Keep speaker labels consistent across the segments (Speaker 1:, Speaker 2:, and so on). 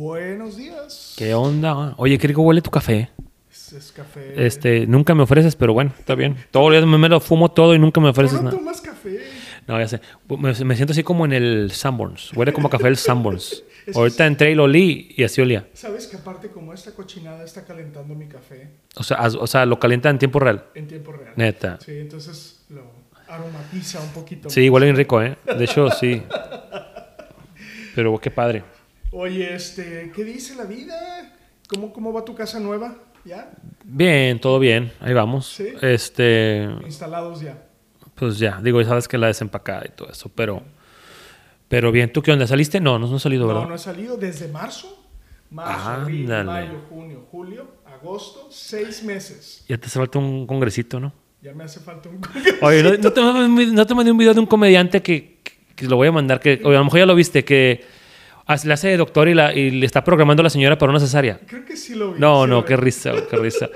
Speaker 1: Buenos días.
Speaker 2: ¿Qué onda? Oye, qué rico huele tu café.
Speaker 1: Es, es café.
Speaker 2: Este, nunca me ofreces, pero bueno, está bien. Todo el día me, lo fumo todo y nunca me
Speaker 1: ¿Tú
Speaker 2: ofreces
Speaker 1: no
Speaker 2: nada.
Speaker 1: tomas café?
Speaker 2: No, ya sé. Me, me siento así como en el Sanborns. Huele como café el Sanborns. Ahorita entré y lo olí y así olía.
Speaker 1: ¿Sabes que aparte como esta cochinada está calentando mi café
Speaker 2: O sea, as- o sea, lo calienta en tiempo real.
Speaker 1: en tiempo real?
Speaker 2: Neta.
Speaker 1: Sí, entonces lo aromatiza un poquito.
Speaker 2: Sí, huele bien rico, ¿eh? De hecho, sí. Pero qué padre.
Speaker 1: Oye, este, ¿qué dice la vida? ¿Cómo, cómo va tu casa nueva? ¿Ya?
Speaker 2: Bien, todo bien. Ahí vamos.
Speaker 1: Sí.
Speaker 2: Este,
Speaker 1: Instalados ya.
Speaker 2: pues ya, digo, ya sabes que la desempacada y todo eso, pero pero bien, ¿tú qué onda? ¿Saliste? No, no, no he salido, ¿verdad?
Speaker 1: No, no he salido desde marzo. Marzo, abril, mayo, junio, julio, agosto, seis meses.
Speaker 2: Ya te hace falta un congresito, ¿no?
Speaker 1: Ya me hace falta un...
Speaker 2: Oye, ¿no, no te, mandé- no te mandé un video de un comediante que, que- que lo voy a mandar, que oye, a lo mejor ya lo viste, que hace- le hace de doctor y, la, y le está programando a la señora para una cesárea.
Speaker 1: Creo que sí lo vi.
Speaker 2: No,
Speaker 1: sí
Speaker 2: no, qué risa, qué risa.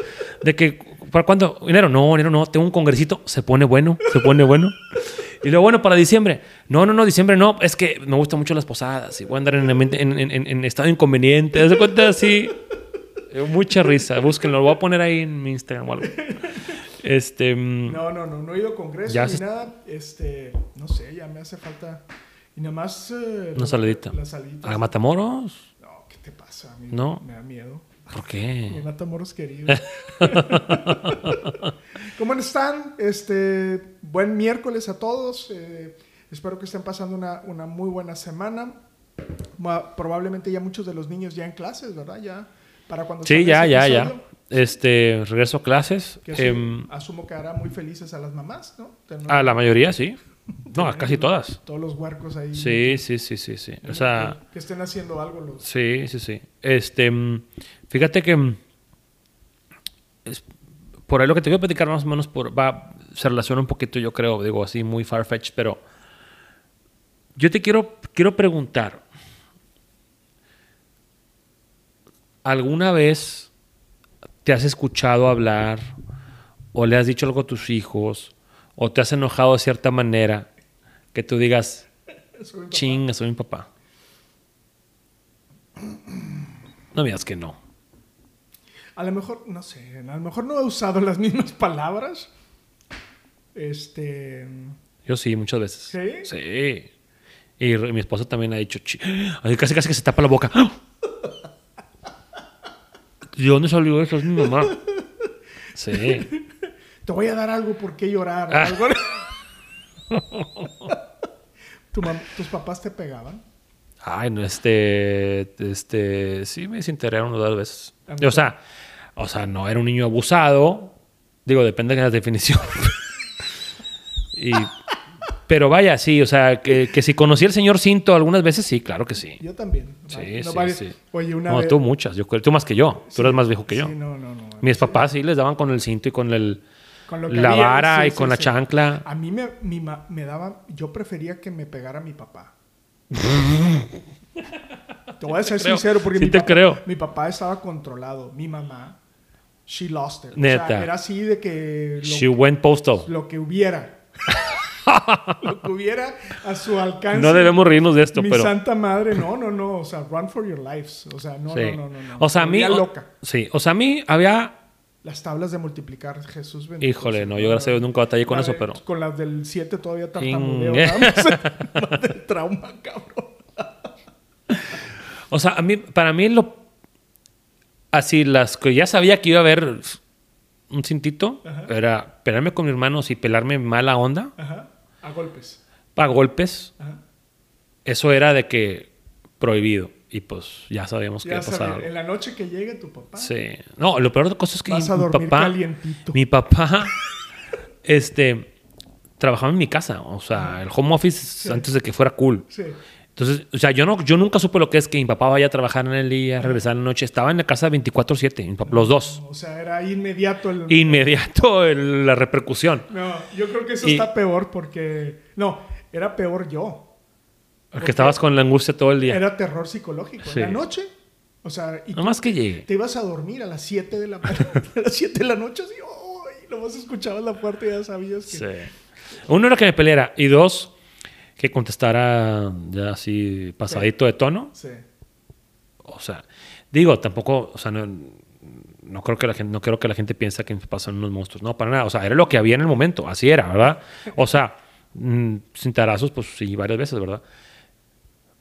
Speaker 2: De que, ¿para cuándo? ¿Enero? No, enero no, tengo un congresito, se pone bueno, se pone bueno. Y luego, bueno, para diciembre. No, no, no, diciembre no, es que me gustan mucho las posadas y voy a andar en, en, en- en- estado inconveniente. ¿Te das cuenta? Así. Eh, Mucha risa, búsquenlo, lo voy a poner ahí en mi Instagram o algo. Este. mm,
Speaker 1: No, no, no, no he ido a congreso ni
Speaker 2: se-
Speaker 1: nada. Este, no sé, ya me hace falta. Y nada más. eh,
Speaker 2: Una
Speaker 1: la-
Speaker 2: saladita.
Speaker 1: La salidita.
Speaker 2: ¿A Matamoros?
Speaker 1: No, ¿qué te pasa? A mí
Speaker 2: No.
Speaker 1: Me da miedo.
Speaker 2: ¿Por
Speaker 1: Mi
Speaker 2: qué?
Speaker 1: Matamoros querido. ¿Cómo están? Este, buen miércoles a todos. Eh, espero que estén pasando una, una muy buena semana. Ma- Probablemente ya muchos de los niños ya en clases, ¿verdad? Ya para cuando
Speaker 2: Sí, ya, ya, ya. Este, regreso a clases.
Speaker 1: Que
Speaker 2: Em,
Speaker 1: asumo que hará muy felices a las mamás, ¿no?
Speaker 2: A la mayoría, sí. No, casi todas.
Speaker 1: Todos los huercos ahí.
Speaker 2: Sí, sí, sí, sí, sí. O sea,
Speaker 1: que, que estén haciendo algo los.
Speaker 2: sí, sí, sí. Este, mm, fíjate que mm, es- por ahí lo que te voy a platicar más o menos por, va, se relaciona un poquito, yo creo, digo así, muy farfetch, pero yo te quiero, quiero preguntar, ¿alguna vez te has escuchado hablar o le has dicho algo a tus hijos o te has enojado de cierta manera que tú digas, chinga, soy mi papá? No me digas que no.
Speaker 1: A lo mejor, no sé, a lo mejor no he usado las mismas palabras. Este.
Speaker 2: Yo sí, muchas veces.
Speaker 1: ¿Sí?
Speaker 2: Sí. Y re- mi esposa también ha dicho. Ay, casi casi que se tapa la boca. ¿De dónde salió eso? Es mi mamá. Sí.
Speaker 1: Te voy a dar algo por qué llorar.
Speaker 2: Ah.
Speaker 1: algo. ¿Tu mam- ¿Tus papás te pegaban?
Speaker 2: Ay, no, este, este, sí me desintegraron dos veces. O sea, o sea, no era un niño abusado. Digo, depende de la definición. y, pero vaya, sí, o sea, que, que si conocí al señor Cinto algunas veces, sí, claro que sí.
Speaker 1: Yo también.
Speaker 2: Sí,
Speaker 1: No
Speaker 2: sí, sí.
Speaker 1: Oye, una
Speaker 2: No,
Speaker 1: vez.
Speaker 2: tú muchas, yo tú más que yo. Tú eres más viejo que yo.
Speaker 1: Sí, no, no, no.
Speaker 2: Mis papás sí les daban con el cinto y con el,
Speaker 1: Con lo que
Speaker 2: la
Speaker 1: había,
Speaker 2: vara
Speaker 1: sí,
Speaker 2: y
Speaker 1: sí,
Speaker 2: con la chancla.
Speaker 1: A mí me, mi ma- me daba. Yo prefería que me pegara mi papá. te voy a ser
Speaker 2: creo.
Speaker 1: sincero porque mi,
Speaker 2: te
Speaker 1: papá,
Speaker 2: creo.
Speaker 1: mi papá estaba controlado. Mi mamá, she lost it. O
Speaker 2: Neta.
Speaker 1: sea, era así de que lo,
Speaker 2: She went postal.
Speaker 1: lo que hubiera. lo que hubiera a su alcance.
Speaker 2: No debemos reírnos de esto,
Speaker 1: Mi
Speaker 2: pero.
Speaker 1: santa madre, no, no, no. O sea, run for your lives. O sea, no,
Speaker 2: sí.
Speaker 1: no, no, no, no.
Speaker 2: O sea, a mí. O-
Speaker 1: loca.
Speaker 2: Sí, o sea, a mí había.
Speaker 1: Las tablas de multiplicar, Jesús bendito.
Speaker 2: Híjole, no, yo gracias a Dios nunca batallé con eso,
Speaker 1: de-
Speaker 2: pero.
Speaker 1: Con las del 7 todavía tartamudeo. Más. Del trauma, cabrón.
Speaker 2: O sea, a mí, para mí lo. Así, las que ya sabía que iba a haber un cintito,
Speaker 1: Ajá.
Speaker 2: era pelarme con mis hermanos y pelarme mala onda,
Speaker 1: Ajá. A golpes.
Speaker 2: para golpes.
Speaker 1: Ajá.
Speaker 2: Eso era de que prohibido. Y pues ya sabíamos que
Speaker 1: Ya
Speaker 2: iba a pasar
Speaker 1: sabes,
Speaker 2: algo.
Speaker 1: en la noche que llegue tu papá,
Speaker 2: Sí. No, lo peor de cosas es que
Speaker 1: vas a
Speaker 2: mi papá,
Speaker 1: calientito.
Speaker 2: mi papá, este, trabajaba en mi casa. O sea, el home office antes de que fuera cool.
Speaker 1: Sí.
Speaker 2: Entonces, o sea, yo, no, yo nunca supe lo que es que mi papá vaya a trabajar en el día, regresar en la noche. Estaba en la casa 24-7, mi papá- los dos.
Speaker 1: O sea, era inmediato el...
Speaker 2: Inmediato el- la repercusión.
Speaker 1: No, yo creo que eso
Speaker 2: Y-
Speaker 1: está peor porque... No, era peor yo.
Speaker 2: Porque estabas con la angustia todo el día.
Speaker 1: Era terror psicológico.
Speaker 2: Sí.
Speaker 1: En la noche, o sea, y
Speaker 2: No más que llegue.
Speaker 1: te ibas a dormir a las 7 de la a las 7 de la noche así, ¡ay! Nomás escuchabas la puerta y ya sabías que...
Speaker 2: Sí. Uno era que me peleara y dos, que contestara ya así pasadito de tono.
Speaker 1: Sí.
Speaker 2: O sea, digo, tampoco, o sea, no, no creo que la gente, no creo que la gente piense que son unos monstruos. No, para nada. O sea, era lo que había en el momento. Así era, ¿verdad? O sea, mm, sin tarazos, pues sí, varias veces, ¿verdad?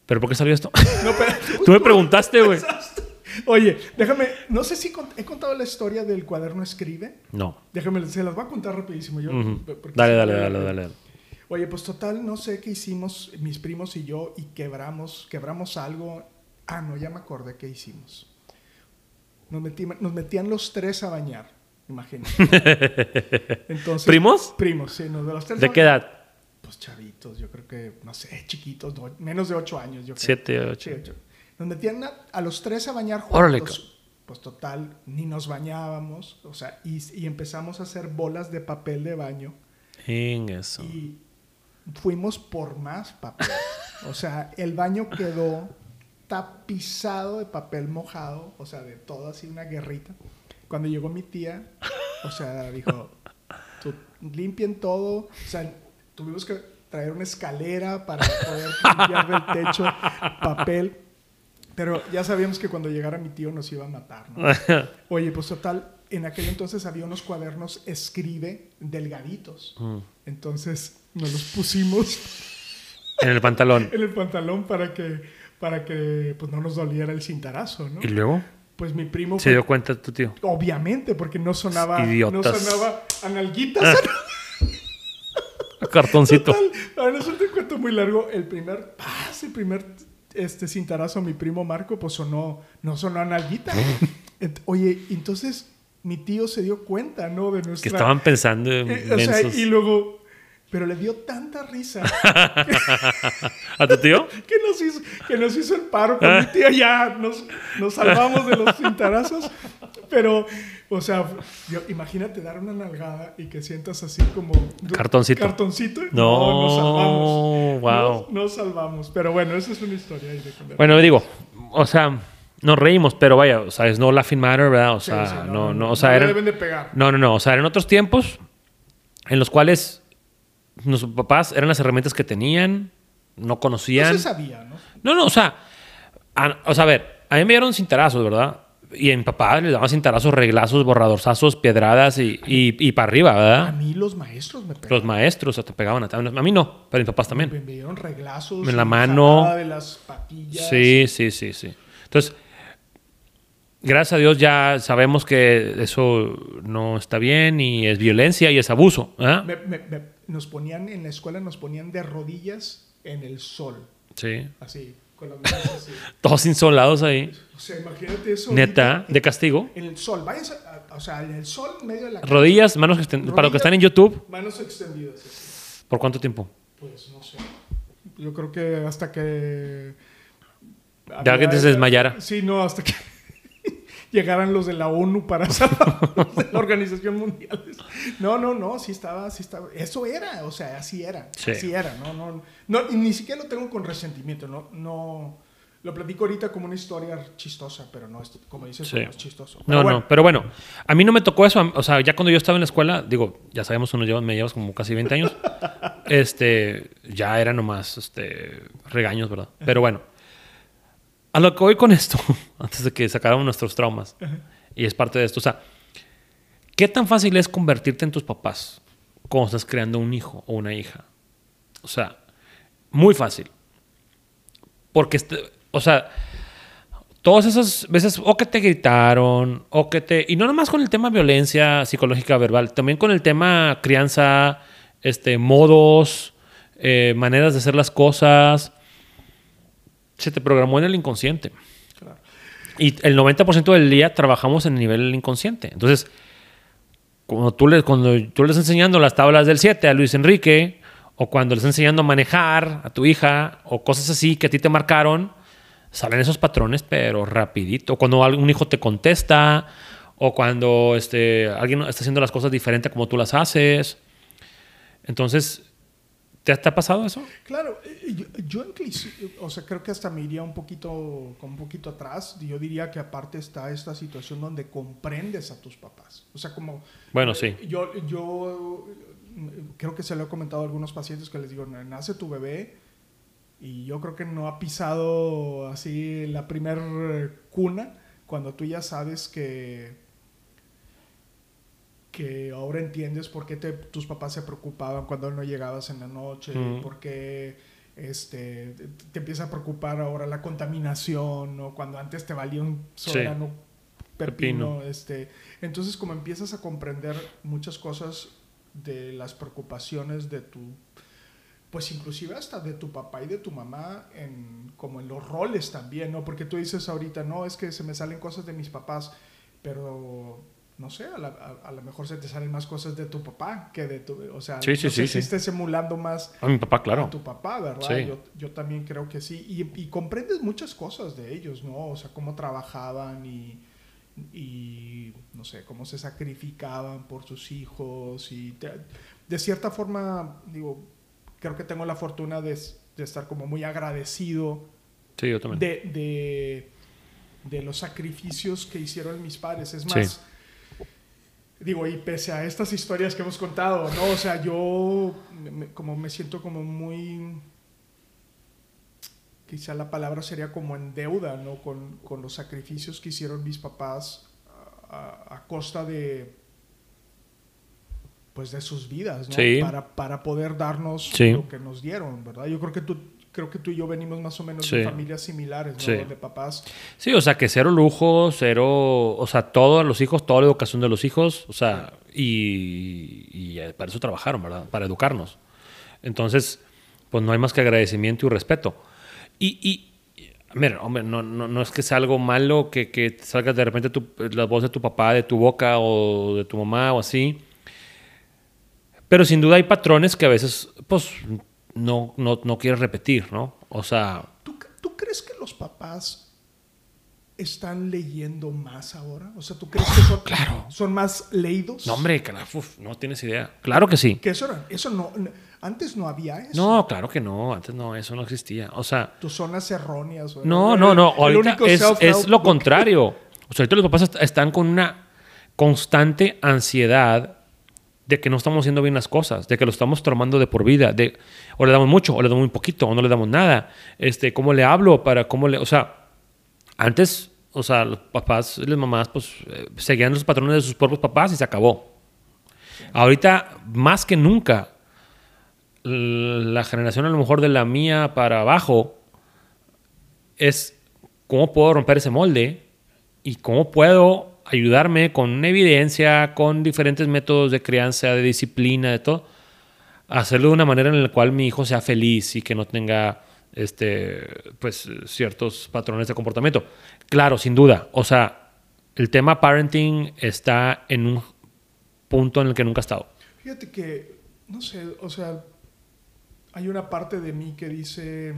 Speaker 2: ¿Pero por qué salió esto?
Speaker 1: No, pero...
Speaker 2: Tú me preguntaste, güey.
Speaker 1: Oye, déjame... No sé si he contado la historia del cuaderno escribe.
Speaker 2: No.
Speaker 1: Déjame, se las voy a contar rapidísimo. Yo,
Speaker 2: Dale, dale, dale, dale.
Speaker 1: Oye, pues total, no sé qué hicimos mis primos y yo y quebramos, quebramos algo. Ah, no, ya me acordé qué hicimos. Nos, metí- nos metían los tres a bañar, imagínate. Entonces,
Speaker 2: ¿Primos?
Speaker 1: Primos, sí. Nos, de los tres
Speaker 2: ¿De qué edad?
Speaker 1: Pues chavitos, yo creo que, no sé, chiquitos, no, menos de ocho años, yo creo.
Speaker 2: Siete, ocho.
Speaker 1: Sí, ocho. Nos metían a, a los tres a bañar
Speaker 2: Órale,
Speaker 1: juntos. Pues total, ni nos bañábamos, o sea, y, y empezamos a hacer bolas de papel de baño
Speaker 2: En eso.
Speaker 1: y fuimos por más papel. O sea, el baño quedó tapizado de papel mojado, o sea, de todo así una guerrita. Cuando llegó mi tía, o sea, dijo, "Tú, limpien todo, o sea, tuvimos que traer una escalera para poder limpiar del techo papel. Pero ya sabíamos que cuando llegara mi tío nos iba a matar, ¿no? Oye, pues total, en aquel entonces había unos cuadernos escribe delgaditos.
Speaker 2: Mm.
Speaker 1: Entonces nos los pusimos
Speaker 2: En el pantalón.
Speaker 1: en el pantalón para que, para que pues, no nos doliera el cintarazo, ¿no?
Speaker 2: ¿Y luego?
Speaker 1: Pues mi primo
Speaker 2: Se
Speaker 1: fue-
Speaker 2: dio cuenta tu tío.
Speaker 1: obviamente, porque no sonaba, no
Speaker 2: Idiotas.
Speaker 1: sonaba analguitas.
Speaker 2: Cartoncito.
Speaker 1: Total, para no hacerte un cuento muy largo, el primer paz, el primer este cintarazo a mi primo Marco, pues sonó, no sonó analguita. Ent- Oye, entonces mi tío se dio cuenta, ¿no? De nuestra...
Speaker 2: Que estaban pensando en
Speaker 1: Eh, o sea, y luego... Pero le dio tanta risa
Speaker 2: ¿A tu tío?
Speaker 1: que nos hizo, que nos hizo el paro con mi tía. Ya nos, nos salvamos de los cintarazos. Pero, o sea, yo- imagínate dar una nalgada y que sientas así como...
Speaker 2: Cartoncito.
Speaker 1: Cartoncito.
Speaker 2: No,
Speaker 1: nos salvamos.
Speaker 2: wow.
Speaker 1: Nos, nos salvamos. Pero bueno, esa es una historia ahí de.
Speaker 2: Bueno, digo, o sea, nos reímos, pero vaya, o sea, es no laughing matter, ¿verdad? O sea,
Speaker 1: sí,
Speaker 2: no, no, o
Speaker 1: no
Speaker 2: sea,
Speaker 1: le
Speaker 2: eran-
Speaker 1: deben de pegar.
Speaker 2: No, no, no. O sea, eran otros tiempos en los cuales nuestros papás eran las herramientas que tenían, no
Speaker 1: No
Speaker 2: conocían.
Speaker 1: se sabía, ¿no?
Speaker 2: No, no, o sea, a, o sea, a ver, a mí me dieron cintarazos, ¿verdad? Y a mi papá le daban cintarazos, reglazos, borradorzazos, piedradas y, y, y para arriba,
Speaker 1: A
Speaker 2: ¿verdad?
Speaker 1: mí los maestros me pegaron.
Speaker 2: Los maestros te pegaban a, a mí no, pero mis papás también.
Speaker 1: Me, me dieron reglazos.
Speaker 2: En la mano.
Speaker 1: de las patillas.
Speaker 2: Sí, sí, sí, sí. Entonces, gracias a Dios ya sabemos que eso no está bien y es violencia y es abuso.
Speaker 1: Me- me- me- nos ponían en la escuela, nos ponían de rodillas en el sol.
Speaker 2: Sí.
Speaker 1: Así, con las manos así.
Speaker 2: Todos insolados ahí.
Speaker 1: O sea, imagínate eso.
Speaker 2: Neta, de castigo.
Speaker 1: En el sol, váyanse, o sea, en el sol, medio de la
Speaker 2: Rodillas, manos extendidas. Para los que están en YouTube,
Speaker 1: Manos extendidas.
Speaker 2: ¿por cuánto tiempo?
Speaker 1: Pues no sé. Yo creo que hasta que.
Speaker 2: De alguien se desmayara.
Speaker 1: Sí, no, hasta que llegaran los de la ONU para salvarnos de la Organización Mundial. No, no, no, sí estaba, sí estaba. Eso era, o sea, así era.
Speaker 2: Sí.
Speaker 1: Así era, no, no. no y ni siquiera lo tengo con resentimiento, no, no. Lo platico ahorita como una historia chistosa, pero no es, como dices,
Speaker 2: Sí.
Speaker 1: no es chistoso.
Speaker 2: No,
Speaker 1: bueno,
Speaker 2: no, pero bueno, a mí no me tocó eso. O sea, ya cuando yo estaba en la escuela, digo, ya sabemos, uno lleva, me llevas como casi 20 años. este, ya era nomás este, regaños, ¿verdad? Pero bueno, a lo que voy con esto, antes de que sacáramos nuestros traumas, y es parte de esto, o sea, ¿qué tan fácil es convertirte en tus papás cuando estás creando un hijo o una hija? O sea, muy fácil. Porque, este- o sea, todas esas veces, o que te gritaron, o que te. Y no nomás con el tema violencia psicológica verbal, también con el tema crianza, este, modos, eh, maneras de hacer las cosas. Se te programó en el inconsciente.
Speaker 1: claro.
Speaker 2: Y el 90% del día trabajamos en el nivel del inconsciente. Entonces, cuando tú, le, cuando tú le estás enseñando las tablas del 7 a Luis Enrique, o cuando le estás enseñando a manejar a tu hija, o cosas así que a ti te marcaron, salen esos patrones, pero rapidito. Cuando un hijo te contesta, o cuando este, alguien está haciendo las cosas diferente como tú las haces. Entonces, ¿te, ha pasado eso?
Speaker 1: Claro, eh, yo, yo o sea, creo que hasta me iría un poquito, un poquito atrás. Yo diría que aparte está esta situación donde comprendes a tus papás. O sea, como...
Speaker 2: Bueno, sí.
Speaker 1: Yo, yo creo que se lo he comentado a algunos pacientes que les digo, nace tu bebé y yo creo que no ha pisado así la primer cuna cuando tú ya sabes que que ahora entiendes por qué tus papás se preocupaban cuando no llegabas en la noche, por qué este, te, empieza a preocupar ahora la contaminación, o cuando antes te valía un soberano pepino. Este, entonces, como empiezas a comprender muchas cosas de las preocupaciones de tu, pues inclusive hasta de tu papá y de tu mamá, en, como en los roles también, ¿no? Porque tú dices ahorita, no, es que se me salen cosas de mis papás, pero no sé, a, lo mejor se te salen más cosas de tu papá que de tu, o sea,
Speaker 2: sí, sí,
Speaker 1: no
Speaker 2: sí,
Speaker 1: si estés emulando más
Speaker 2: a mi papá, claro. A
Speaker 1: tu papá, ¿verdad? Yo, yo, también creo que sí. Y, y, comprendes muchas cosas de ellos, ¿no? O sea, cómo trabajaban y, y no sé, cómo se sacrificaban por sus hijos y de cierta forma, digo, creo que tengo la fortuna de, de estar como muy agradecido
Speaker 2: sí, yo también.
Speaker 1: De, de, de, los sacrificios que hicieron mis padres. Es más, digo, y pese a estas historias que hemos contado, ¿no? O sea, yo como me siento como muy, quizá la palabra sería como en deuda, ¿no? Con, con los sacrificios que hicieron mis papás a, costa de, pues de sus vidas, ¿no? Para, para poder darnos lo que nos dieron, ¿verdad? Yo creo que tú creo que tú y yo venimos más o menos de familias similares, ¿no? De papás.
Speaker 2: Sí, o sea, que cero lujo, cero, o sea, todos los hijos, toda la educación de los hijos, o sea, y, y, eh, para eso trabajaron, ¿verdad? Para educarnos. Entonces, pues no hay más que agradecimiento y respeto. Y, y mira, hombre, no, no, no, es que sea algo malo que, que salga de repente tu, la voz de tu papá, de tu boca o de tu mamá o así. Pero sin duda hay patrones que a veces, pues, no, no, no quieres repetir, ¿no? O sea...
Speaker 1: ¿Tú, ¿Tú, crees que los papás están leyendo más ahora? O sea, ¿tú crees que son,
Speaker 2: claro.
Speaker 1: son más leídos?
Speaker 2: No, hombre, no tienes idea. Claro que sí.
Speaker 1: Que eso, eso no, antes no había eso.
Speaker 2: No, claro que no. Antes no, eso no existía. O sea...
Speaker 1: Tus zonas erróneas.
Speaker 2: No, no, no. Ahorita es, es lo contrario. O sea, ahorita los papás están con una constante ansiedad de que no estamos haciendo bien las cosas, de que lo estamos tomando de por vida, de o le damos mucho, o le damos muy poquito, o no le damos nada. Este, ¿cómo le hablo para cómo le, o sea, antes, o sea, los papás y las mamás pues eh, seguían los patrones de sus propios papás y se acabó. Ahorita más que nunca la generación a lo mejor de la mía para abajo es cómo puedo romper ese molde y cómo puedo ayudarme con evidencia, con diferentes métodos de crianza, de disciplina, de todo, hacerlo de una manera en la cual mi hijo sea feliz y que no tenga este, pues, ciertos patrones de comportamiento. Claro, sin duda. O sea, el tema parenting está en un punto en el que nunca ha estado.
Speaker 1: Fíjate que, no sé, o sea, hay una parte de mí que dice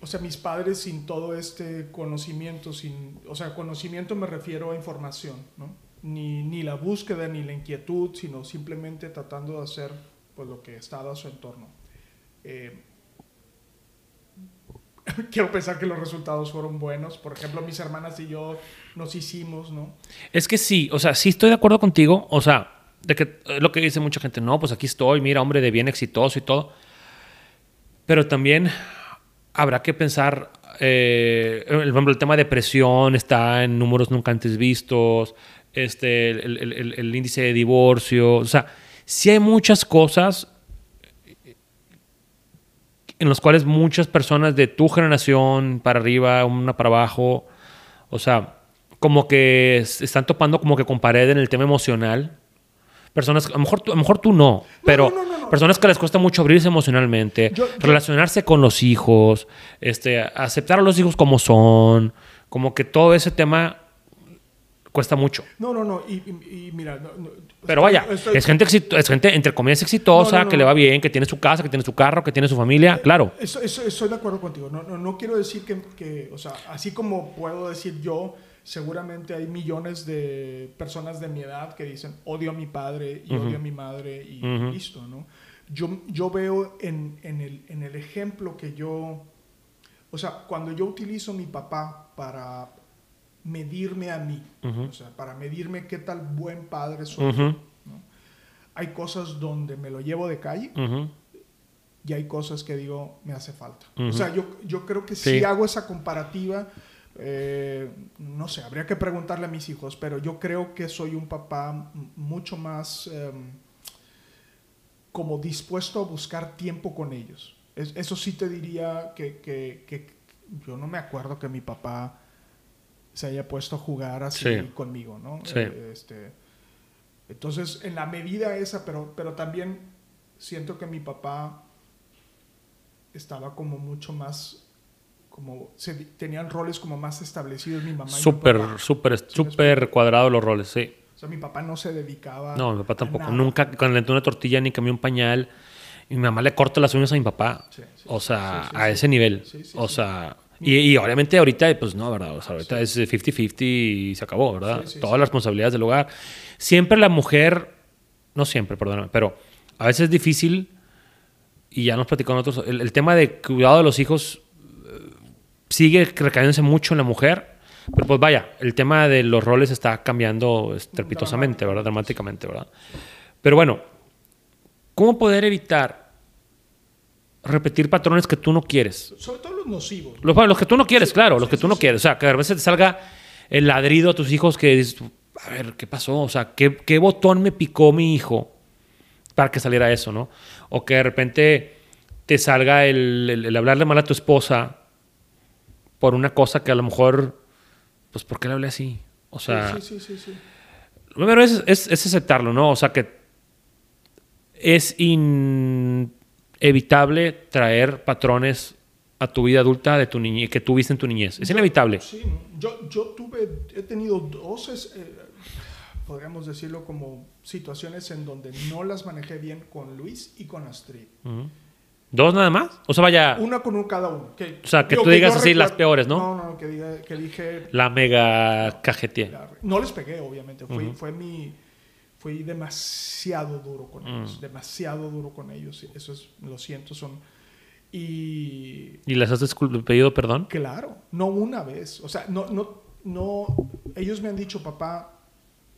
Speaker 1: o sea, mis padres sin todo este conocimiento, sin, o sea, conocimiento me refiero a información, ¿no? Ni, ni la búsqueda ni la inquietud, sino simplemente tratando de hacer pues, lo que estaba a su entorno. Eh, quiero pensar que los resultados fueron buenos. Por ejemplo, mis hermanas y yo nos hicimos, ¿no?
Speaker 2: Es que sí, o sea, sí estoy de acuerdo contigo, o sea, de que eh, lo que dice mucha gente, no, pues aquí estoy, mira, hombre de bien exitoso y todo. Pero también habrá que pensar, eh, el, el tema de depresión está en números nunca antes vistos, este, el, índice de divorcio, o sea, sí hay muchas cosas en las cuales muchas personas de tu generación para arriba, una para abajo, o sea, como que están topando como que con pared en el tema emocional. Personas, a lo mejor, a lo mejor tú no, pero personas que les cuesta mucho abrirse emocionalmente, relacionarse con los hijos, este, aceptar a los hijos como son, como que todo ese tema cuesta mucho.
Speaker 1: No, no, no. Y, y- y mira, no- no,
Speaker 2: Pero vaya,
Speaker 1: estoy-
Speaker 2: es gente, exito- es gente entre comillas exitosa,
Speaker 1: No, no, no,
Speaker 2: que le
Speaker 1: no.
Speaker 2: va bien, que tiene su casa, que tiene su carro, que tiene su familia, claro.
Speaker 1: Eso, eso- estoy de acuerdo contigo. No, no, no quiero decir que, que, o sea, así como puedo decir yo, seguramente hay millones de personas de mi edad que dicen odio a mi padre y
Speaker 2: Ujú.
Speaker 1: odio a mi madre y
Speaker 2: Ujú.
Speaker 1: listo, ¿no? Yo, yo veo en, en el, en el ejemplo que yo, o sea, cuando yo utilizo mi papá para medirme a mí,
Speaker 2: Ujú.
Speaker 1: o sea, para medirme qué tal buen padre soy, ¿no? hay cosas donde me lo llevo de calle y hay cosas que digo, me hace falta. O sea, yo, yo creo que si
Speaker 2: Sí.
Speaker 1: hago esa comparativa, eh, no sé, habría que preguntarle a mis hijos, pero yo creo que soy un papá mucho más em, como dispuesto a buscar tiempo con ellos. Es- eso sí te diría que, que- que yo no me acuerdo que mi papá se haya puesto a jugar así
Speaker 2: Sí.
Speaker 1: conmigo, ¿no?
Speaker 2: Sí.
Speaker 1: Eh, este, entonces, en la medida esa, pero, pero también siento que mi papá estaba como mucho más, como se, tenían roles como más establecidos mi mamá
Speaker 2: Súper, súper,
Speaker 1: ¿Sí me
Speaker 2: súper cuadrado los roles, sí.
Speaker 1: O sea, mi papá no se dedicaba
Speaker 2: No, mi papá tampoco.
Speaker 1: nada.
Speaker 2: Nunca, cuando le entró una tortilla ni cambió un pañal. Y mi mamá le corta las uñas a mi papá.
Speaker 1: Sí, sí,
Speaker 2: o sea,
Speaker 1: sí,
Speaker 2: a ese nivel.
Speaker 1: Sí, sí,
Speaker 2: o sea, y, y obviamente ahorita, pues no, ¿verdad? O sea, ahorita es 50-50 y se acabó, ¿verdad? Todas las responsabilidades del hogar. Siempre la mujer, no siempre, perdóname, pero a veces es difícil, y ya nos platicó nosotros, el, el tema de cuidado de los hijos sigue recayéndose mucho en la mujer. Pero pues vaya, el tema de los roles está cambiando estrepitosamente, ¿verdad? Dramáticamente, ¿verdad? Pero bueno, ¿cómo poder evitar repetir patrones que tú no quieres?
Speaker 1: Sobre todo los nocivos.
Speaker 2: Los, los que tú no quieres, claro, los que tú no quieres. O sea, que a veces te salga el ladrido a tus hijos que dices, a ver, ¿qué pasó? O sea, ¿qué, qué botón me picó mi hijo para que saliera eso, no? O que de repente te salga el, el- el hablarle mal a tu esposa por una cosa que a lo mejor, pues, ¿por qué le hablé así? O sea,
Speaker 1: sí, sí, sí, sí.
Speaker 2: lo primero es, es, es aceptarlo, ¿no? O sea, que es inevitable traer patrones a tu vida adulta de tu niñez, que tuviste en tu niñez. Es inevitable.
Speaker 1: Sí, yo, yo tuve, he tenido dos, eh, podríamos decirlo como situaciones en donde no las manejé bien con Luis y con Astrid.
Speaker 2: Ujú. ¿Dos nada más? O sea, vaya,
Speaker 1: Una con un cada uno. Que,
Speaker 2: O sea, que
Speaker 1: digo,
Speaker 2: tú digas así las peores, ¿no?
Speaker 1: No, no, que, diga, que dije...
Speaker 2: la mega cajetía.
Speaker 1: la- no les pegué, obviamente. Fui, fue mi... Fui demasiado duro con ellos.
Speaker 2: Mm.
Speaker 1: Demasiado duro con ellos. Eso es, lo siento, son... Y
Speaker 2: ¿Y les has pedido perdón?
Speaker 1: Claro, no una vez. O sea, no, no, no. Ellos me han dicho, papá,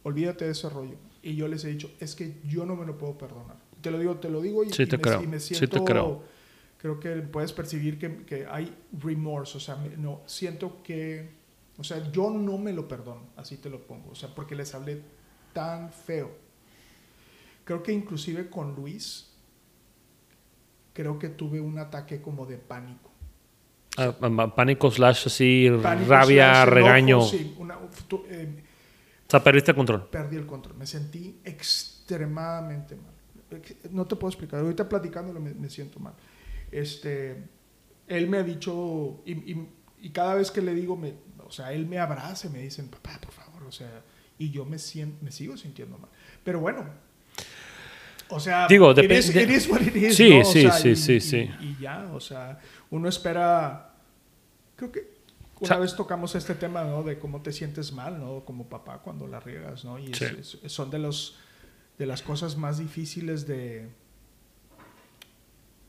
Speaker 1: olvídate de ese rollo. Y yo les he dicho, es que yo no me lo puedo perdonar. Te lo digo, te lo digo y,
Speaker 2: Sí,
Speaker 1: y me,
Speaker 2: creo.
Speaker 1: y me
Speaker 2: Sí,
Speaker 1: siento.
Speaker 2: te creo.
Speaker 1: Creo que puedes percibir que, que hay remorse. O sea, no, siento que. O sea, yo no me lo perdono, así te lo pongo. O sea, porque les hablé tan feo. Creo que inclusive con Luis, creo que tuve un ataque como de pánico.
Speaker 2: Ah, pánico slash así,
Speaker 1: Pánico
Speaker 2: rabia,
Speaker 1: slash enojo,
Speaker 2: regaño.
Speaker 1: sí, una- tu- eh,
Speaker 2: O sea, perdiste el control.
Speaker 1: perdí el control. Me sentí extremadamente mal. No te puedo explicar. Ahorita platicándolo me, me siento mal. Este, él me ha dicho, y, y- y cada vez que le digo, me, o sea, él me abraza y me dicen, papá, por favor, o sea, y yo me, siento, me sigo sintiendo mal. Pero bueno, o sea,
Speaker 2: Digo,
Speaker 1: it is- it is what it is,
Speaker 2: Sí,
Speaker 1: ¿no? O
Speaker 2: sí,
Speaker 1: sea,
Speaker 2: sí,
Speaker 1: y-
Speaker 2: sí, sí.
Speaker 1: Y ya, o sea, uno espera, creo que una
Speaker 2: sea-
Speaker 1: vez tocamos este tema, ¿no? De cómo te sientes mal, ¿no? Como papá cuando la riegas, ¿no? Y es- son de los de las cosas más difíciles de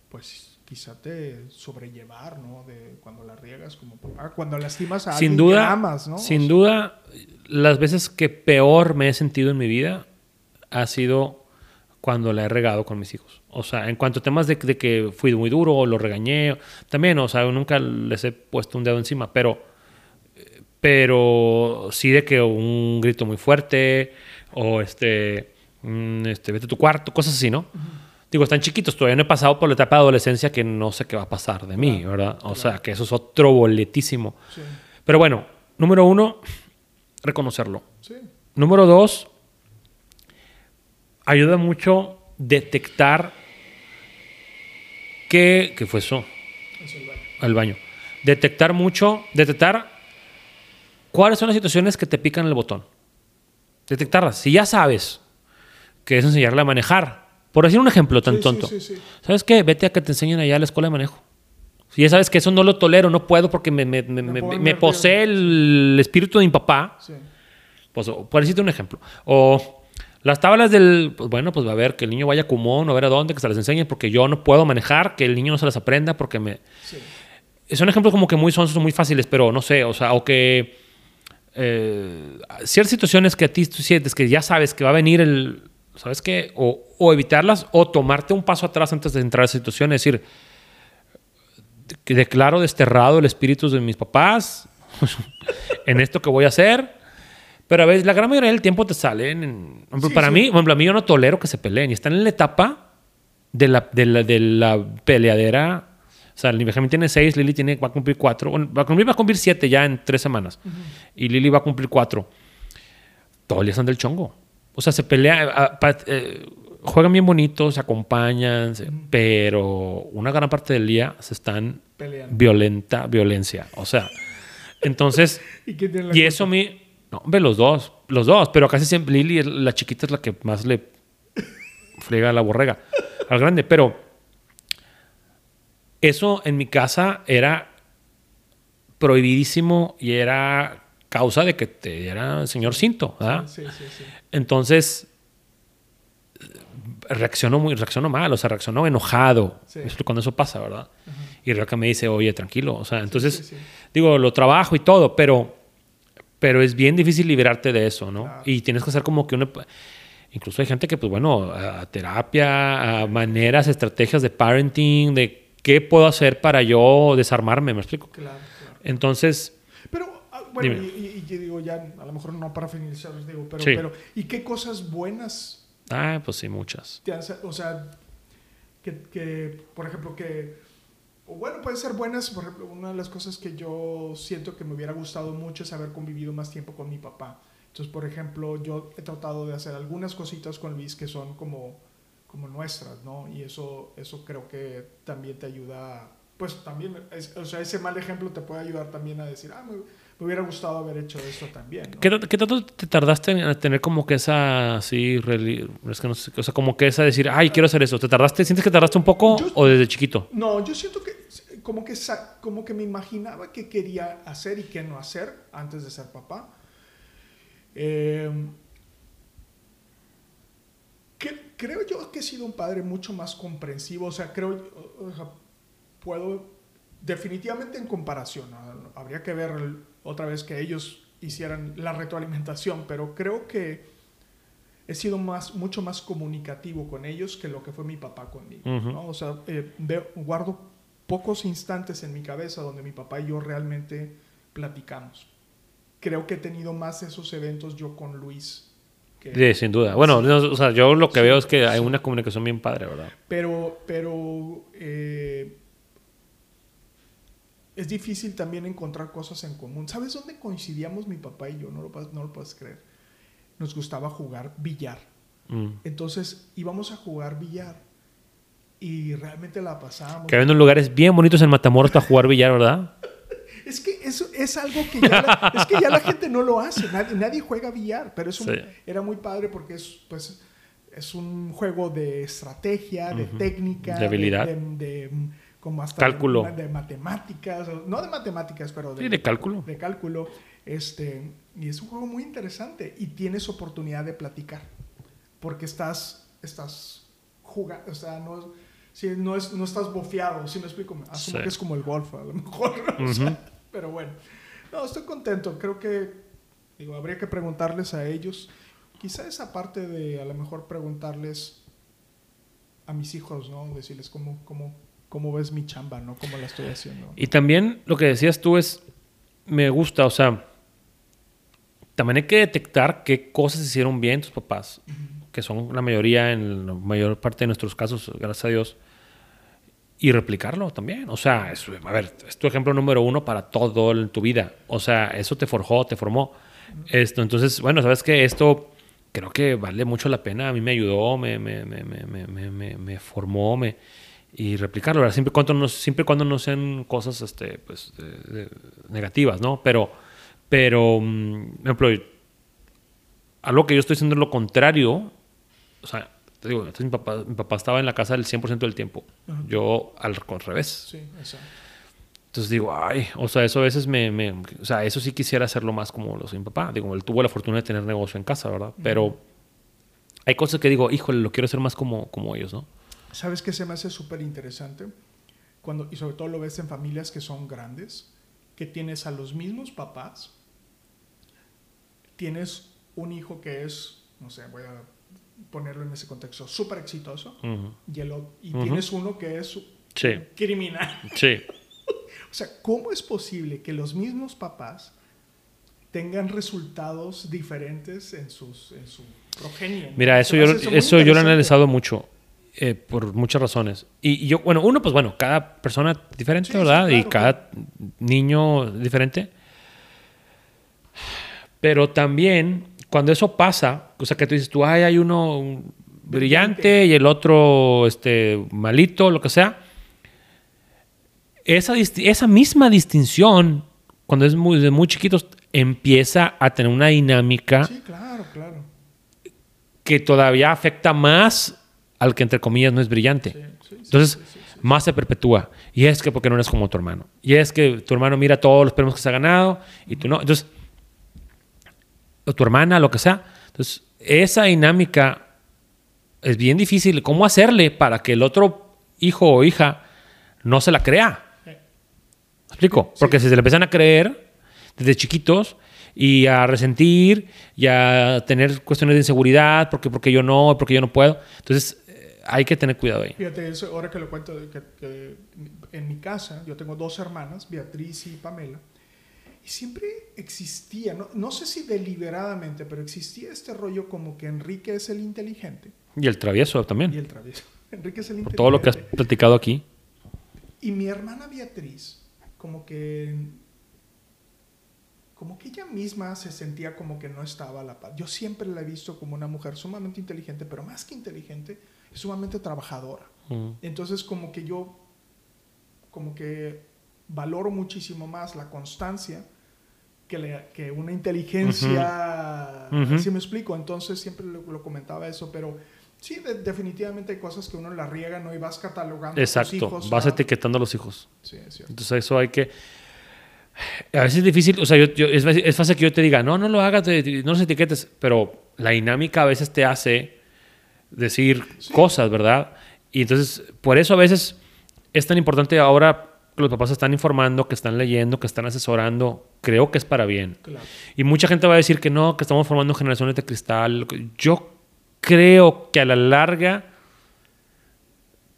Speaker 1: pues quizá te sobrellevar, ¿no? De cuando la riegas como papá, cuando lastimas a
Speaker 2: Sin
Speaker 1: alguien
Speaker 2: duda,
Speaker 1: que amas, ¿no?
Speaker 2: sin
Speaker 1: O sea,
Speaker 2: duda, las veces que peor me he sentido en mi vida ha sido cuando la he regado con mis hijos. O sea, en cuanto a temas de, de que fui muy duro o lo regañé, también, o sea, nunca les he puesto un dedo encima, pero, pero sí de que un grito muy fuerte o este, este, vete a tu cuarto, cosas así, ¿no? Digo, están chiquitos, todavía no he pasado por la etapa de adolescencia que no sé qué va a pasar de mí,
Speaker 1: Claro,
Speaker 2: ¿verdad? O
Speaker 1: claro.
Speaker 2: sea, que eso es otro boletísimo.
Speaker 1: sí,
Speaker 2: Pero bueno, número uno, reconocerlo.
Speaker 1: sí,
Speaker 2: Número dos, ayuda mucho detectar qué, ¿qué fue eso?
Speaker 1: es el baño.
Speaker 2: Al baño. Detectar mucho, detectar cuáles son las situaciones que te pican el botón. detectarlas. Si ya sabes que es enseñarle a manejar, por decir un ejemplo tan
Speaker 1: Sí,
Speaker 2: tonto,
Speaker 1: sí, sí.
Speaker 2: ¿sabes qué? Vete a que te enseñen allá a la escuela de manejo. Si ya sabes que eso no lo tolero, no puedo porque me, me, posee el espíritu de mi papá,
Speaker 1: Sí.
Speaker 2: pues, por decirte un ejemplo. O las tablas del. Pues bueno, pues va a ver que el niño vaya a Kumon, a ver a dónde, que se las enseñen, porque yo no puedo manejar, que el niño no se las aprenda, porque me.
Speaker 1: Sí.
Speaker 2: Son ejemplos como que muy son muy fáciles, pero no sé, o sea, o que. eh, ciertas situaciones que a ti tú sientes que ya sabes que va a venir el. ¿Sabes qué? O, o evitarlas, o tomarte un paso atrás antes de entrar a esa situación, es decir. Declaro desterrado el espíritu de mis papás en esto que voy a hacer. Pero a veces, la gran mayoría del tiempo te salen.
Speaker 1: Sí,
Speaker 2: para
Speaker 1: sí.
Speaker 2: mí, por ejemplo, a mí yo no tolero que se peleen. Y están en la etapa de la, de la, de la peleadera. O sea, Benjamín tiene seis, Lili tiene, va a cumplir cuatro. Bueno, va a cumplir, va a cumplir siete ya en tres semanas. Y Lili va a cumplir cuatro. Todos el día están del chongo. O sea, se pelean, ah, pa- eh, juegan bien bonitos, se acompañan, se- pero una gran parte del día se están
Speaker 1: Peleando.
Speaker 2: violenta, violencia. O sea, entonces,
Speaker 1: ¿Y
Speaker 2: y eso a mí, no, hombre, los dos, los dos, pero casi siempre Lili, la chiquita es la que más le friega la borrega, al grande, pero eso en mi casa era prohibidísimo y era causa de que te diera el señor cinto, ¿verdad?
Speaker 1: Sí, sí, sí.
Speaker 2: Entonces reaccionó muy, reaccionó mal, o sea, reaccionó enojado. Cuando eso pasa, ¿verdad? Y Rebeca me dice, oye, tranquilo. O sea, entonces, digo, lo trabajo y todo, pero, pero es bien difícil liberarte de eso, ¿no?
Speaker 1: Claro.
Speaker 2: Y tienes que hacer como que una... Incluso hay gente que, pues bueno, a terapia, a maneras, estrategias de parenting, de qué puedo hacer para yo desarmarme, ¿me explico?
Speaker 1: Claro, claro.
Speaker 2: Entonces,
Speaker 1: bueno,
Speaker 2: Dime.
Speaker 1: y, y- y digo, ya a lo mejor no para finalizar, digo, pero,
Speaker 2: Sí.
Speaker 1: pero, ¿y qué cosas buenas
Speaker 2: ah, pues sí, muchas.
Speaker 1: te o sea, que, que, por ejemplo, que, o bueno, pueden ser buenas, por ejemplo, una de las cosas que yo siento que me hubiera gustado mucho es haber convivido más tiempo con mi papá. Entonces, por ejemplo, yo he tratado de hacer algunas cositas con Luis que son como, como nuestras, ¿no? Y eso, eso creo que también te ayuda, pues también, es- o sea, ese mal ejemplo te puede ayudar también a decir, ah, me, me hubiera gustado haber hecho esto también, ¿no?
Speaker 2: ¿Qué, ta- qué tanto te tardaste en tener como que esa, así, es que no sé, o sea, como que esa decir, ay, quiero hacer eso? ¿Te tardaste, sientes que tardaste un poco
Speaker 1: Yo-
Speaker 2: o desde chiquito?
Speaker 1: No, yo siento que como que, como que me imaginaba qué quería hacer y qué no hacer antes de ser papá. Eh, que- creo yo que he sido un padre mucho más comprensivo, o sea, creo, o sea, puedo, definitivamente en comparación, habría que ver otra vez que ellos hicieran la retroalimentación, pero creo que he sido más, mucho más comunicativo con ellos que lo que fue mi papá conmigo. ¿no? O sea, eh, veo- guardo pocos instantes en mi cabeza donde mi papá y yo realmente platicamos. Creo que he tenido más esos eventos yo con Luis. que-
Speaker 2: Sí, sin duda. Bueno, no, o sea, yo lo que veo es que hay una comunicación bien padre, ¿verdad?
Speaker 1: Pero, pero eh, es difícil también encontrar cosas en común. ¿Sabes dónde coincidíamos mi papá y yo? No lo, puedes- no lo puedes creer. Nos gustaba jugar billar.
Speaker 2: Mm.
Speaker 1: Entonces íbamos a jugar billar y realmente la pasábamos.
Speaker 2: Que hay unos lugares bien bonitos en Matamoros para jugar billar, ¿verdad?
Speaker 1: Es que eso es algo que ya la, es que ya la gente no lo hace. Nadie, nadie juega billar, pero es un-
Speaker 2: Sí.
Speaker 1: era muy padre porque es, pues, es un juego de estrategia, de técnica,
Speaker 2: De habilidad.
Speaker 1: de, de- de- como hasta
Speaker 2: Cálculo.
Speaker 1: De, de matemáticas, o- no de matemáticas, pero de,
Speaker 2: Sí, de cálculo.
Speaker 1: De cálculo. Este, y es un juego muy interesante y tienes oportunidad de platicar porque estás, estás jugando, o sea, no, si no, es, no estás bofeado, si me explico, asumo
Speaker 2: Sí.
Speaker 1: que es como el golf a lo mejor, o sea, pero bueno, no, estoy contento, creo que, digo, habría que preguntarles a ellos, quizá esa parte de a lo mejor preguntarles a mis hijos, ¿no? Decirles cómo, cómo, cómo ves mi chamba, ¿no? Cómo la estoy haciendo.
Speaker 2: Y también lo que decías tú es, me gusta, o sea, también hay que detectar qué cosas hicieron bien tus papás, que son la mayoría, en la mayor parte de nuestros casos, gracias a Dios, y replicarlo también. O sea, es, a ver, es tu ejemplo número uno para todo en tu vida. O sea, eso te forjó, te formó. Esto, entonces, bueno, sabes que esto creo que vale mucho la pena. A mí me ayudó, me, me- me- me formó, me, y replicarlo, ¿verdad? Siempre cuando no, siempre cuando no sean cosas este, pues, de- de- negativas, ¿no? Pero, pero, mm, ejemplo, algo que yo estoy haciendo lo contrario, o sea, te digo, entonces mi papá, mi papá estaba en la casa el 100% del tiempo. Yo al, al revés.
Speaker 1: Sí, exacto.
Speaker 2: Entonces digo, ay, o sea, eso a veces me, me- o sea, eso sí quisiera hacerlo más como lo soy mi papá. Digo, él tuvo la fortuna de tener negocio en casa, ¿verdad? Pero hay cosas que digo, híjole, lo quiero hacer más como, como ellos, ¿no?
Speaker 1: ¿Sabes qué se me hace súper interesante? Cuando, y sobre todo lo ves en familias que son grandes, que tienes a los mismos papás, tienes un hijo que es, no sé, voy a ponerlo en ese contexto, súper exitoso, y, el y tienes uno que es
Speaker 2: Sí,
Speaker 1: criminal.
Speaker 2: sí.
Speaker 1: O sea, ¿cómo es posible que los mismos papás tengan resultados diferentes en, sus, en su progenie?
Speaker 2: Mira, eso yo, eso yo lo he analizado mucho. Eh, por muchas razones. Y, y yo, bueno, uno, pues bueno, cada persona diferente,
Speaker 1: Sí, sí,
Speaker 2: ¿verdad? y
Speaker 1: claro,
Speaker 2: cada niño diferente. Pero también, cuando eso pasa, o sea, que tú dices, tú, ay, hay uno un brillante,
Speaker 1: Brillante.
Speaker 2: y el otro este, malito, lo que sea. Esa, esa misma distinción, cuando es muy, desde muy chiquitos, empieza a tener una dinámica
Speaker 1: Sí, claro, claro.
Speaker 2: que todavía afecta más al que entre comillas no es brillante.
Speaker 1: Sí, sí, sí,
Speaker 2: Entonces,
Speaker 1: sí,
Speaker 2: más se perpetúa. Y es que porque no eres como tu hermano. Y es que tu hermano mira todos los premios que se ha ganado y tú no. Entonces, o tu hermana, lo que sea. Entonces, esa dinámica es bien difícil. ¿Cómo hacerle para que el otro hijo o hija no se la crea? ¿Me explico? Porque si se le empiezan a creer desde chiquitos y a resentir y a tener cuestiones de inseguridad, porque, porque yo no, porque yo no puedo. Entonces, hay que tener cuidado ahí.
Speaker 1: Fíjate, eso, ahora que lo cuento, que, que en mi casa yo tengo dos hermanas, Beatriz y Pamela, y siempre existía, no, no sé si deliberadamente, pero existía este rollo como que Enrique es el inteligente
Speaker 2: Y el travieso
Speaker 1: y
Speaker 2: también.
Speaker 1: el travieso. Enrique es el inteligente.
Speaker 2: Todo lo que has platicado aquí.
Speaker 1: Y mi hermana Beatriz, como que. Como que ella misma se sentía como que no estaba a la paz. Yo siempre la he visto como una mujer sumamente inteligente, pero más que inteligente, es sumamente trabajadora.
Speaker 2: Mm.
Speaker 1: Entonces, como que yo. Como que valoro muchísimo más la constancia que, le- que una inteligencia. ¿Sí me explico? Entonces, siempre lo, lo comentaba eso, pero. Sí, de- definitivamente hay cosas que uno la riega, ¿no? Y vas catalogando a tus
Speaker 2: Exacto.
Speaker 1: hijos.
Speaker 2: Vas
Speaker 1: ¿no?
Speaker 2: etiquetando a los hijos.
Speaker 1: Sí, es cierto.
Speaker 2: Entonces, eso hay que. A veces es difícil, o sea, yo- yo- es, fácil- es fácil que yo te diga, no, no lo hagas, te- no los etiquetes, pero la dinámica a veces te hace decir cosas, ¿verdad? Y entonces, por eso a veces es tan importante ahora que los papás están informando, que están leyendo, que están asesorando, creo que es para bien.
Speaker 1: Claro.
Speaker 2: Y mucha gente va a decir que no, que estamos formando generaciones de cristal. Yo creo que a la larga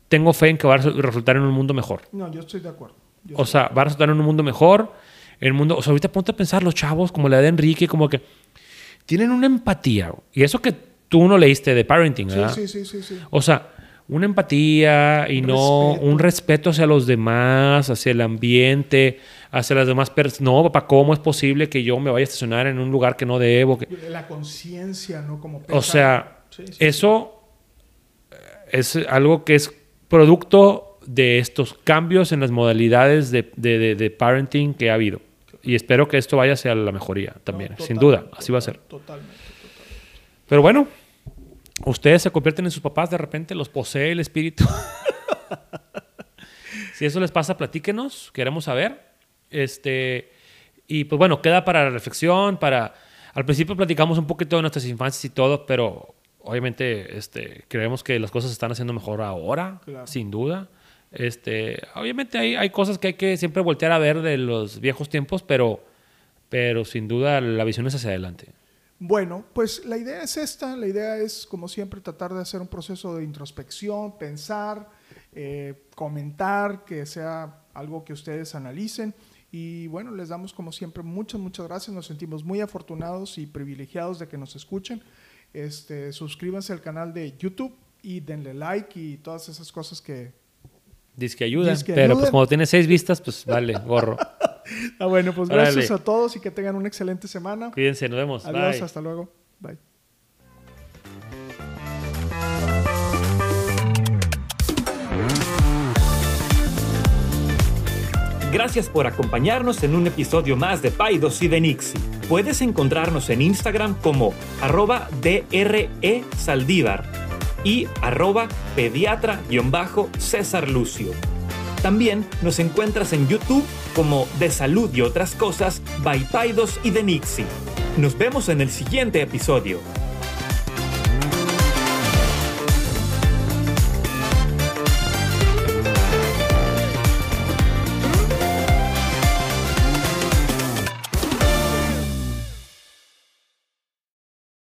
Speaker 2: tengo fe en que va a resultar en un mundo mejor.
Speaker 1: No, yo estoy de acuerdo. Yo
Speaker 2: O sea, va a resultar en un mundo mejor. En un mundo, o sea, ahorita ponte a pensar los chavos como la de Enrique, como que tienen una empatía. Y eso que tú no leíste de parenting, ¿verdad?
Speaker 1: sí, sí, sí, sí, sí.
Speaker 2: O sea, una empatía y no
Speaker 1: respeto.
Speaker 2: un respeto hacia los demás, hacia el ambiente, hacia las demás personas. No, papá, ¿cómo es posible que yo me vaya a estacionar en un lugar que no debo? Que-
Speaker 1: La conciencia, ¿no? Como
Speaker 2: O sea,
Speaker 1: Sí, sí, sí.
Speaker 2: eso eh, es algo que es producto de estos cambios en las modalidades de, de- de- de parenting que ha habido. Y espero que esto vaya hacia la mejoría también,
Speaker 1: No,
Speaker 2: sin duda, así va a ser.
Speaker 1: total- Totalmente, totalmente.
Speaker 2: Pero bueno, ustedes se convierten en sus papás, de repente los posee el espíritu. si eso les pasa, platíquenos, queremos saber. Este, y pues bueno, queda para la reflexión, para... Al principio platicamos un poquito de nuestras infancias y todo, pero obviamente este, creemos que las cosas se están haciendo mejor ahora,
Speaker 1: Claro.
Speaker 2: sin duda. Este, obviamente hay, hay cosas que hay que siempre voltear a ver de los viejos tiempos, pero, pero sin duda la visión es hacia adelante.
Speaker 1: Bueno, pues la idea es esta, la idea es, como siempre, tratar de hacer un proceso de introspección, pensar, eh, comentar, que sea algo que ustedes analicen. Y bueno, les damos como siempre muchas, muchas gracias. Nos sentimos muy afortunados y privilegiados de que nos escuchen. Este, suscríbanse al canal de YouTube y denle like y todas esas cosas que...
Speaker 2: Dice que ayuda,
Speaker 1: Dice que
Speaker 2: pero pues
Speaker 1: ayudan.
Speaker 2: cuando tiene seis vistas, pues vale, gorro.
Speaker 1: Ah, bueno, pues
Speaker 2: Órale.
Speaker 1: gracias a todos y que tengan una excelente semana.
Speaker 2: Cuídense, nos vemos.
Speaker 1: Adiós,
Speaker 2: Bye.
Speaker 1: hasta luego. Bye.
Speaker 3: Gracias por acompañarnos en un episodio más de Paidos y de Nixie. Puedes encontrarnos en Instagram como arroba DRE Saldívar y arroba pediatra-césar Lucio. También nos encuentras en YouTube como De Salud y otras cosas by Paidos y de Nixie. Nos vemos en el siguiente episodio.